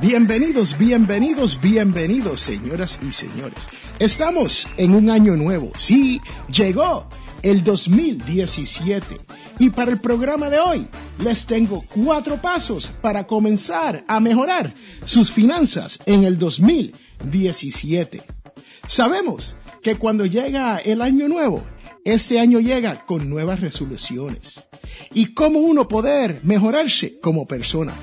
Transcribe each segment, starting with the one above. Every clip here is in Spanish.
Bienvenidos, bienvenidos, bienvenidos, señoras y señores. Estamos en un año nuevo. Sí, llegó el 2017. Y para el programa de hoy les tengo cuatro pasos para comenzar a mejorar sus finanzas en el 2017. Sabemos que cuando llega el año nuevo, este año llega con nuevas resoluciones. Y cómo uno poder mejorarse como persona.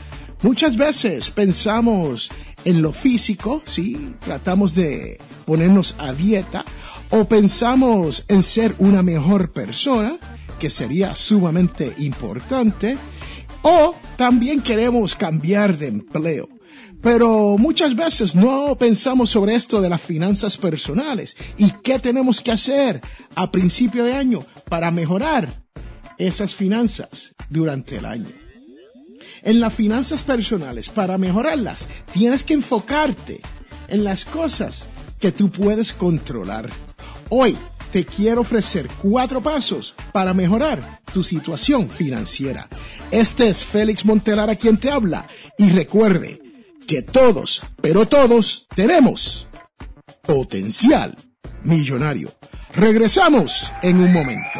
Muchas veces pensamos en lo físico, sí, tratamos de ponernos a dieta o pensamos en ser una mejor persona, que sería sumamente importante, o también queremos cambiar de empleo. Pero muchas veces no pensamos sobre esto de las finanzas personales y qué tenemos que hacer a principio de año para mejorar esas finanzas durante el año. En las finanzas personales, para mejorarlas, tienes que enfocarte en las cosas que tú puedes controlar. Hoy te quiero ofrecer cuatro pasos para mejorar tu situación financiera. Este es Félix Montelara quien te habla y recuerde que todos, pero todos tenemos potencial millonario. Regresamos en un momento.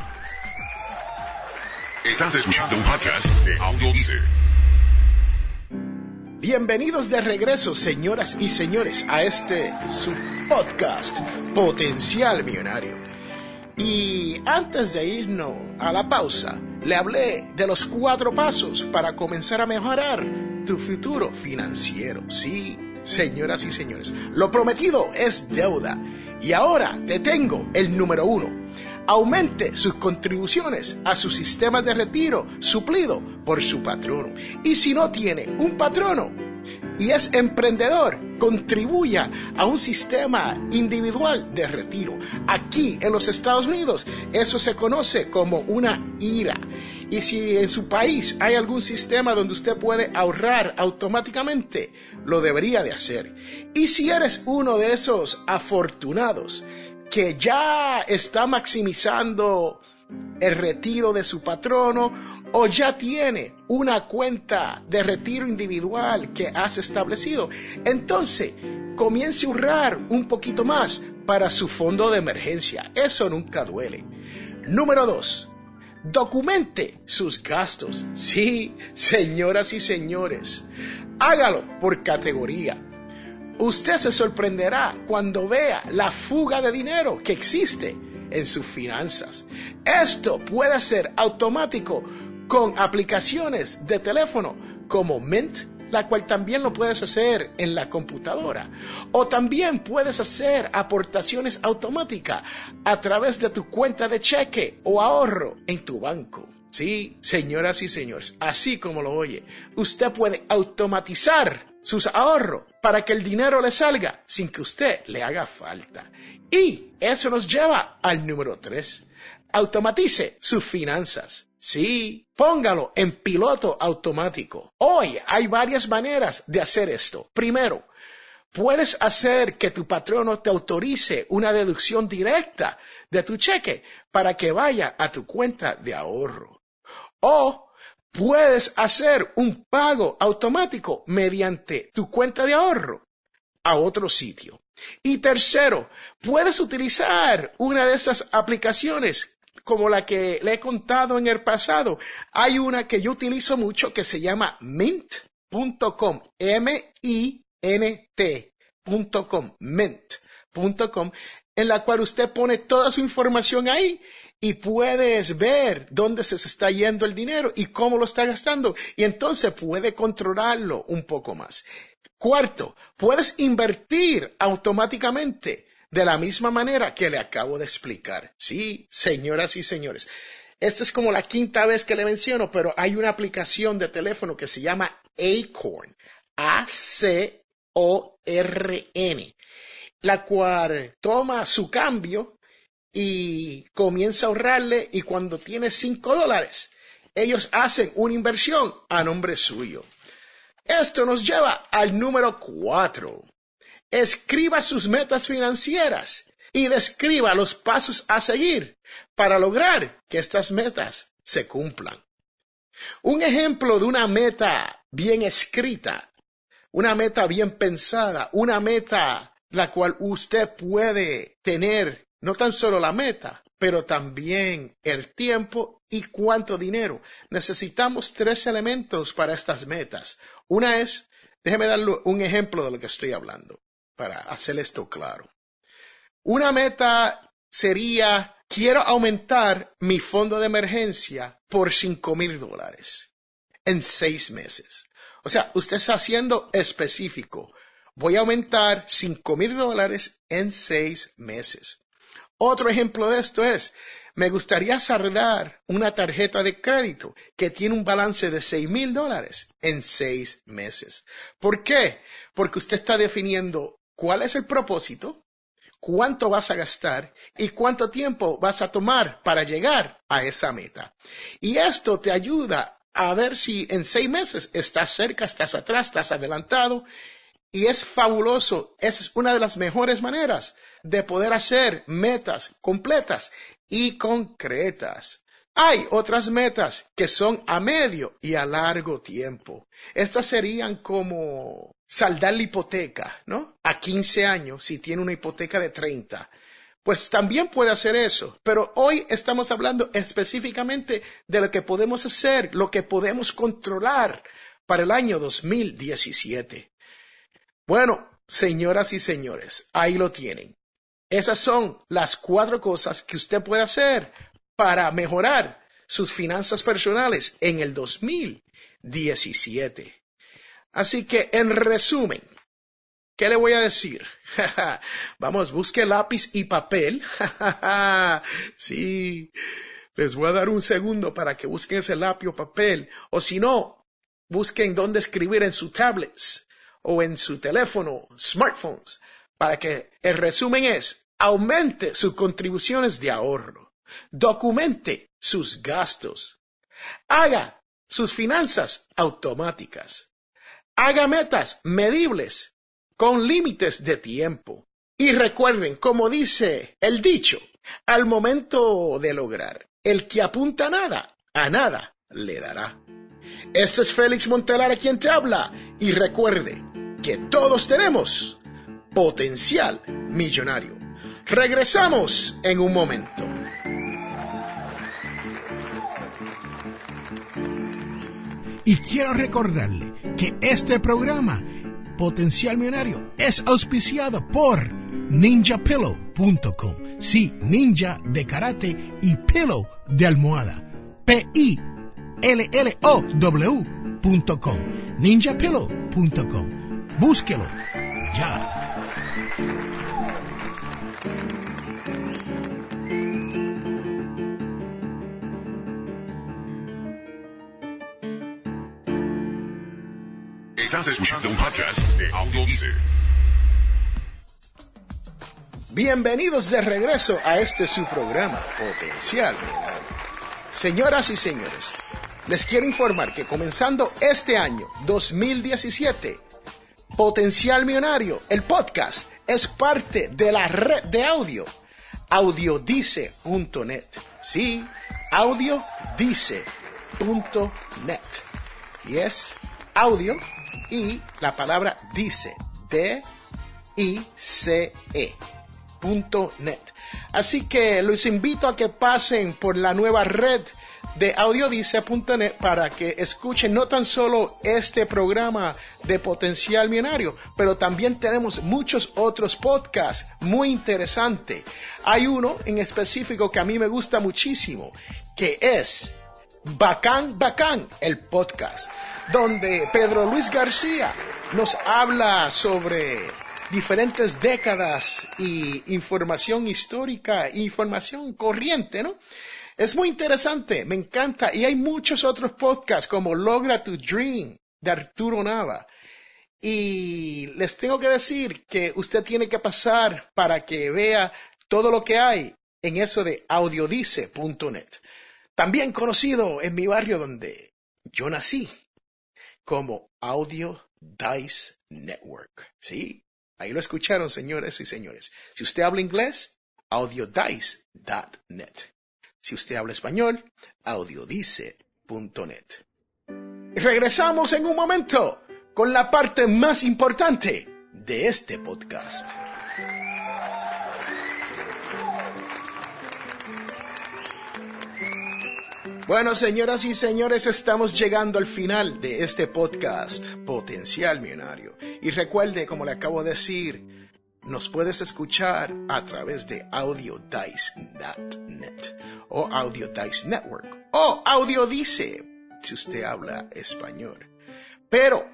Estás escuchando un podcast de Audio Bienvenidos de regreso, señoras y señores, a este su podcast Potencial Millonario. Y antes de irnos a la pausa, le hablé de los cuatro pasos para comenzar a mejorar tu futuro financiero. Sí, señoras y señores, lo prometido es deuda. Y ahora te tengo el número uno aumente sus contribuciones a su sistema de retiro suplido por su patrono. Y si no tiene un patrono y es emprendedor, contribuya a un sistema individual de retiro. Aquí en los Estados Unidos eso se conoce como una IRA. Y si en su país hay algún sistema donde usted puede ahorrar automáticamente, lo debería de hacer. Y si eres uno de esos afortunados que ya está maximizando el retiro de su patrono o ya tiene una cuenta de retiro individual que has establecido, entonces comience a ahorrar un poquito más para su fondo de emergencia. Eso nunca duele. Número dos, documente sus gastos. Sí, señoras y señores, hágalo por categoría usted se sorprenderá cuando vea la fuga de dinero que existe en sus finanzas. Esto puede ser automático con aplicaciones de teléfono como Mint, la cual también lo puedes hacer en la computadora. O también puedes hacer aportaciones automáticas a través de tu cuenta de cheque o ahorro en tu banco. Sí, señoras y señores, así como lo oye, usted puede automatizar sus ahorros para que el dinero le salga sin que usted le haga falta. Y eso nos lleva al número 3. Automatice sus finanzas. Sí, póngalo en piloto automático. Hoy hay varias maneras de hacer esto. Primero, Puedes hacer que tu patrono te autorice una deducción directa de tu cheque para que vaya a tu cuenta de ahorro. O puedes hacer un pago automático mediante tu cuenta de ahorro a otro sitio. Y tercero, puedes utilizar una de esas aplicaciones como la que le he contado en el pasado. Hay una que yo utilizo mucho que se llama mint.com, M-I-N-T.com, mint.com, en la cual usted pone toda su información ahí y puedes ver dónde se está yendo el dinero y cómo lo está gastando y entonces puede controlarlo un poco más. Cuarto, puedes invertir automáticamente de la misma manera que le acabo de explicar. Sí, señoras y señores. Esta es como la quinta vez que le menciono, pero hay una aplicación de teléfono que se llama Acorn. A-C-O-R-N. La cual toma su cambio y comienza a ahorrarle y cuando tiene cinco dólares, ellos hacen una inversión a nombre suyo. Esto nos lleva al número cuatro. Escriba sus metas financieras y describa los pasos a seguir para lograr que estas metas se cumplan. Un ejemplo de una meta bien escrita, una meta bien pensada, una meta la cual usted puede tener no tan solo la meta, pero también el tiempo y cuánto dinero. Necesitamos tres elementos para estas metas. Una es, déjeme darle un ejemplo de lo que estoy hablando para hacer esto claro. Una meta sería, quiero aumentar mi fondo de emergencia por cinco mil dólares en seis meses. O sea, usted está haciendo específico. Voy a aumentar cinco mil dólares en seis meses. Otro ejemplo de esto es, me gustaría saldar una tarjeta de crédito que tiene un balance de seis mil dólares en seis meses. ¿Por qué? Porque usted está definiendo cuál es el propósito, cuánto vas a gastar y cuánto tiempo vas a tomar para llegar a esa meta. Y esto te ayuda a ver si en seis meses estás cerca, estás atrás, estás adelantado. Y es fabuloso. Esa es una de las mejores maneras de poder hacer metas completas y concretas. Hay otras metas que son a medio y a largo tiempo. Estas serían como saldar la hipoteca, ¿no? A 15 años, si tiene una hipoteca de 30. Pues también puede hacer eso. Pero hoy estamos hablando específicamente de lo que podemos hacer, lo que podemos controlar para el año 2017. Bueno, señoras y señores, ahí lo tienen. Esas son las cuatro cosas que usted puede hacer para mejorar sus finanzas personales en el 2017. Así que, en resumen, ¿qué le voy a decir? Vamos, busque lápiz y papel. sí, les voy a dar un segundo para que busquen ese lápiz o papel. O si no, busquen dónde escribir en su tablets o en su teléfono, smartphones, para que el resumen es aumente sus contribuciones de ahorro, documente sus gastos, haga sus finanzas automáticas, haga metas medibles con límites de tiempo. Y recuerden, como dice el dicho, al momento de lograr, el que apunta a nada, a nada le dará. Esto es Félix Montelar a quien te habla y recuerde que todos tenemos potencial millonario. Regresamos en un momento. Y quiero recordarle que este programa, Potencial Millonario, es auspiciado por ninjapillow.com. Sí, ninja de karate y pillow de almohada. P-I-L-L-O-W.com. ninjapillow.com. Búsquelo. Ya. Estás escuchando un podcast de Audio Bienvenidos de regreso a este su programa Potencial Señoras y señores, les quiero informar que comenzando este año 2017, Potencial Millonario, el podcast, es parte de la red de audio audiodice.net. Sí, audiodice.net. Y es audio y la palabra dice, D-I-C-E. .net. Así que los invito a que pasen por la nueva red de audiodice.net para que escuchen no tan solo este programa de potencial millonario, pero también tenemos muchos otros podcasts muy interesantes. Hay uno en específico que a mí me gusta muchísimo, que es Bacán Bacán, el podcast, donde Pedro Luis García nos habla sobre diferentes décadas y información histórica, información corriente, ¿no? Es muy interesante, me encanta. Y hay muchos otros podcasts como Logra tu Dream de Arturo Nava. Y les tengo que decir que usted tiene que pasar para que vea todo lo que hay en eso de audiodice.net. También conocido en mi barrio donde yo nací como Audio Dice Network. Sí, ahí lo escucharon, señores y señores. Si usted habla inglés, audiodice.net. Si usted habla español, audiodice.net. Regresamos en un momento con la parte más importante de este podcast. Bueno, señoras y señores, estamos llegando al final de este podcast, Potencial Millonario. Y recuerde, como le acabo de decir, nos puedes escuchar a través de audiodice.net o Audiodice Network o Audiodice si usted habla español. Pero,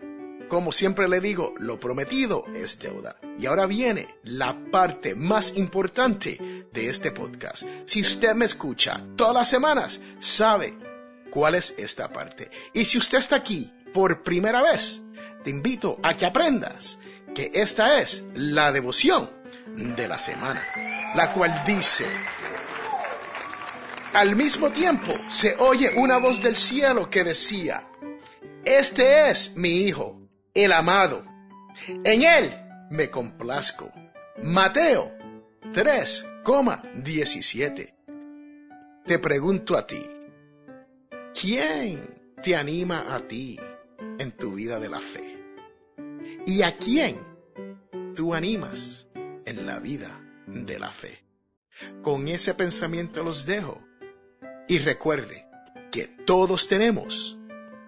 como siempre le digo, lo prometido es deuda. Y ahora viene la parte más importante de este podcast. Si usted me escucha todas las semanas, sabe cuál es esta parte. Y si usted está aquí por primera vez, te invito a que aprendas que esta es la devoción de la semana, la cual dice, al mismo tiempo se oye una voz del cielo que decía, este es mi Hijo, el amado, en él me complazco. Mateo 3,17. Te pregunto a ti, ¿quién te anima a ti en tu vida de la fe? ¿Y a quién tú animas en la vida de la fe? Con ese pensamiento los dejo. Y recuerde que todos tenemos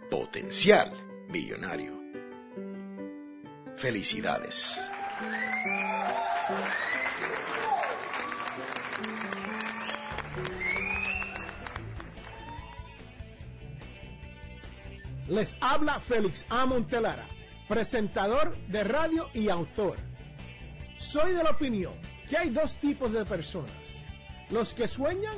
potencial millonario. Felicidades. Les habla Félix A. Montelara presentador de radio y autor. Soy de la opinión que hay dos tipos de personas, los que sueñan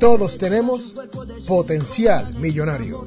todos tenemos potencial millonario.